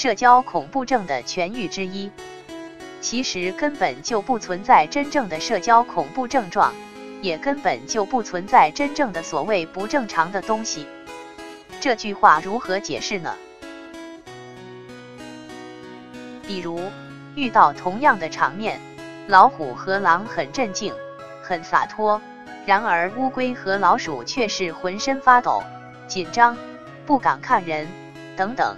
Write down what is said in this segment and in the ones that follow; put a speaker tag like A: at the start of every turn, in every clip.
A: 社交恐怖症的痊愈之一。其实根本就不存在真正的社交恐怖症状，也根本就不存在真正的所谓不正常的东西。这句话如何解释呢？比如遇到同样的场面，老虎和狼很镇静、很洒脱，然而乌龟和老鼠却是浑身发抖、紧张、不敢看人等等。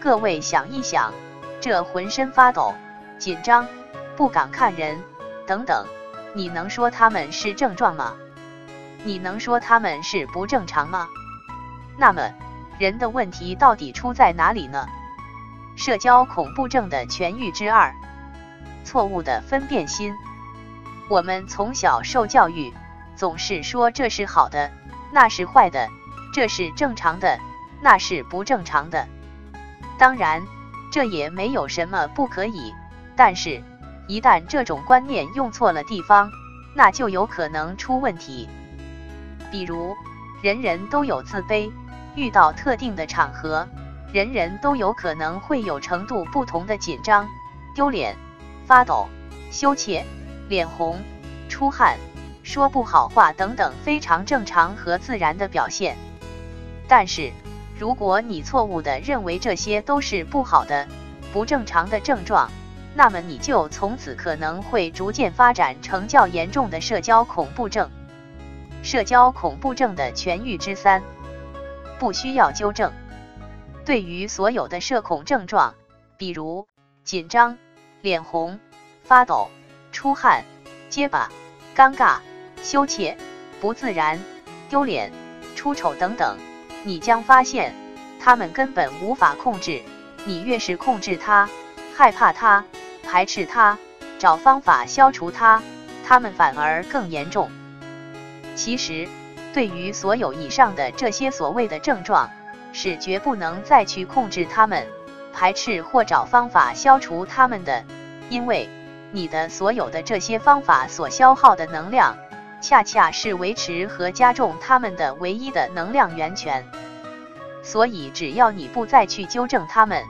A: 各位想一想，这浑身发抖。紧张，不敢看人，等等，你能说他们是症状吗？你能说他们是不正常吗？那么，人的问题到底出在哪里呢？社交恐怖症的痊愈之二：错误的分辨心。我们从小受教育，总是说这是好的，那是坏的，这是正常的，那是不正常的。当然，这也没有什么不可以。但是，一旦这种观念用错了地方，那就有可能出问题。比如，人人都有自卑，遇到特定的场合，人人都有可能会有程度不同的紧张、丢脸、发抖、羞怯、脸红、出汗、说不好话等等非常正常和自然的表现。但是，如果你错误地认为这些都是不好的、不正常的症状，那么你就从此可能会逐渐发展成较严重的社交恐怖症。社交恐怖症的痊愈之三，不需要纠正。对于所有的社恐症状，比如紧张、脸红、发抖、出汗、结巴、尴尬、羞怯、不自然、丢脸、出丑等等，你将发现他们根本无法控制。你越是控制它，害怕它。排斥它，找方法消除它，它们反而更严重。其实，对于所有以上的这些所谓的症状，是绝不能再去控制它们、排斥或找方法消除它们的，因为你的所有的这些方法所消耗的能量，恰恰是维持和加重它们的唯一的能量源泉。所以，只要你不再去纠正它们。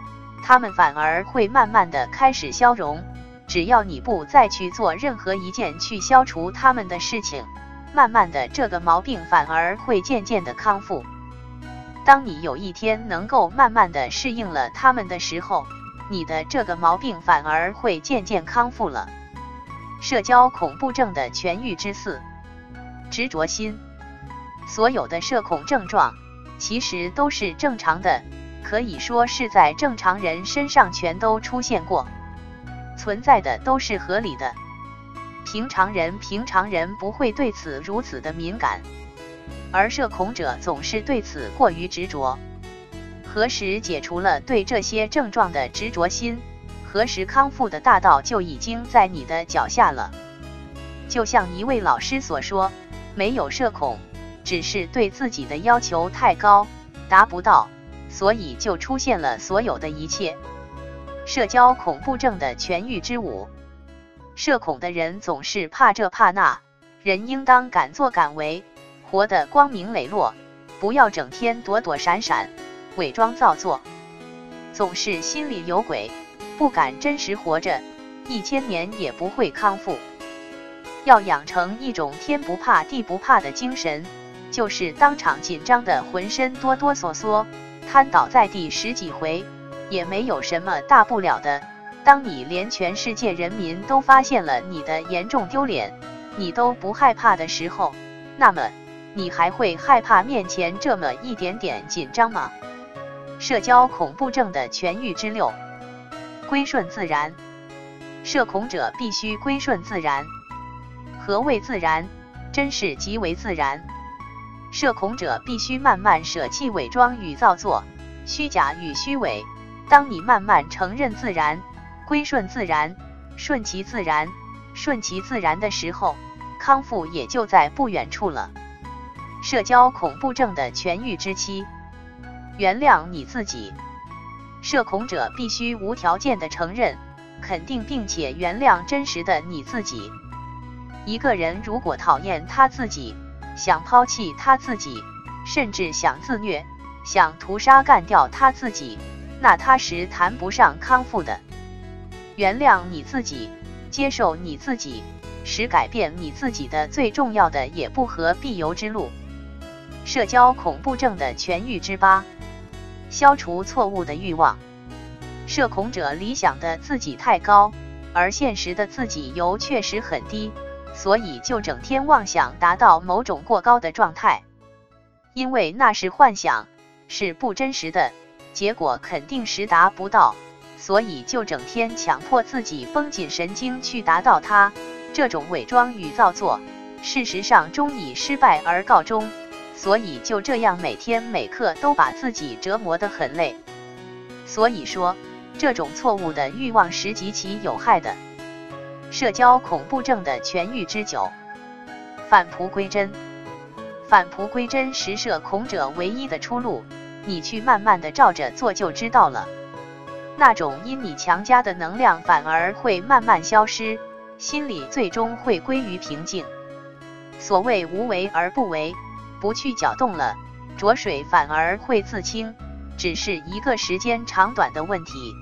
A: 他们反而会慢慢的开始消融，只要你不再去做任何一件去消除他们的事情，慢慢的这个毛病反而会渐渐的康复。当你有一天能够慢慢的适应了他们的时候，你的这个毛病反而会渐渐康复了。社交恐怖症的痊愈之四，执着心。所有的社恐症状其实都是正常的。可以说是在正常人身上全都出现过，存在的都是合理的。平常人平常人不会对此如此的敏感，而社恐者总是对此过于执着。何时解除了对这些症状的执着心，何时康复的大道就已经在你的脚下了。就像一位老师所说，没有社恐，只是对自己的要求太高，达不到。所以就出现了所有的一切。社交恐怖症的痊愈之舞，社恐的人总是怕这怕那，人应当敢作敢为，活得光明磊落，不要整天躲躲闪闪，伪装造作，总是心里有鬼，不敢真实活着，一千年也不会康复。要养成一种天不怕地不怕的精神，就是当场紧张的浑身哆哆嗦嗦。瘫倒在地十几回，也没有什么大不了的。当你连全世界人民都发现了你的严重丢脸，你都不害怕的时候，那么你还会害怕面前这么一点点紧张吗？社交恐怖症的痊愈之六，归顺自然。社恐者必须归顺自然。何谓自然？真是极为自然。社恐者必须慢慢舍弃伪装与造作、虚假与虚伪。当你慢慢承认自然、归顺自然、顺其自然、顺其自然的时候，康复也就在不远处了。社交恐怖症的痊愈之期，原谅你自己。社恐者必须无条件的承认、肯定并且原谅真实的你自己。一个人如果讨厌他自己，想抛弃他自己，甚至想自虐，想屠杀干掉他自己，那他时谈不上康复的。原谅你自己，接受你自己，使改变你自己的最重要的也不合必由之路。社交恐怖症的痊愈之八，消除错误的欲望。社恐者理想的自己太高，而现实的自己又确实很低，所以就整天妄想达到某种过高的状态，因为那是幻想，是不真实的，结果肯定实达不到。所以就整天强迫自己绷紧神经去达到它，这种伪装与造作，事实上终以失败而告终。所以就这样每天每刻都把自己折磨得很累。所以说，这种错误的欲望是极其有害的。社交恐怖症的痊愈之酒，返璞归真。返璞归真是社恐者唯一的出路，你去慢慢的照着做就知道了。那种因你强加的能量反而会慢慢消失，心里最终会归于平静。所谓无为而不为，不去搅动了，浊水反而会自清，只是一个时间长短的问题。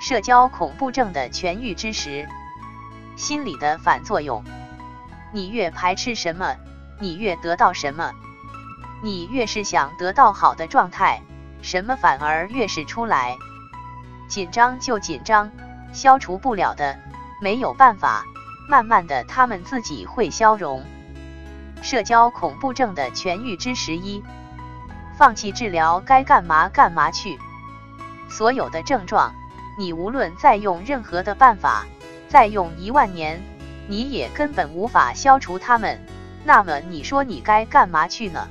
A: 社交恐怖症的痊愈之时，心理的反作用，你越排斥什么，你越得到什么；你越是想得到好的状态，什么反而越是出来。紧张就紧张，消除不了的，没有办法，慢慢的他们自己会消融。社交恐怖症的痊愈之十一，放弃治疗，该干嘛干嘛去。所有的症状，你无论再用任何的办法，再用一万年，你也根本无法消除他们。那么你说你该干嘛去呢？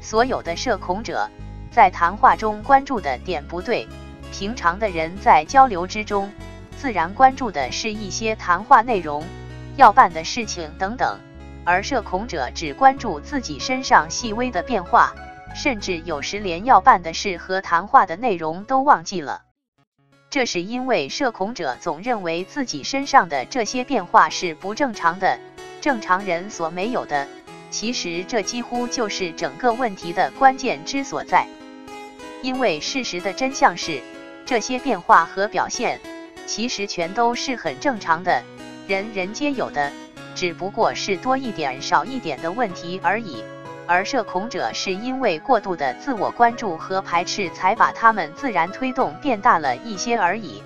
A: 所有的社恐者在谈话中关注的点不对。平常的人在交流之中，自然关注的是一些谈话内容、要办的事情等等，而社恐者只关注自己身上细微的变化，甚至有时连要办的事和谈话的内容都忘记了。这是因为社恐者总认为自己身上的这些变化是不正常的，正常人所没有的。其实这几乎就是整个问题的关键之所在，因为事实的真相是。这些变化和表现，其实全都是很正常的，人人皆有的，只不过是多一点少一点的问题而已。而社恐者是因为过度的自我关注和排斥，才把他们自然推动变大了一些而已。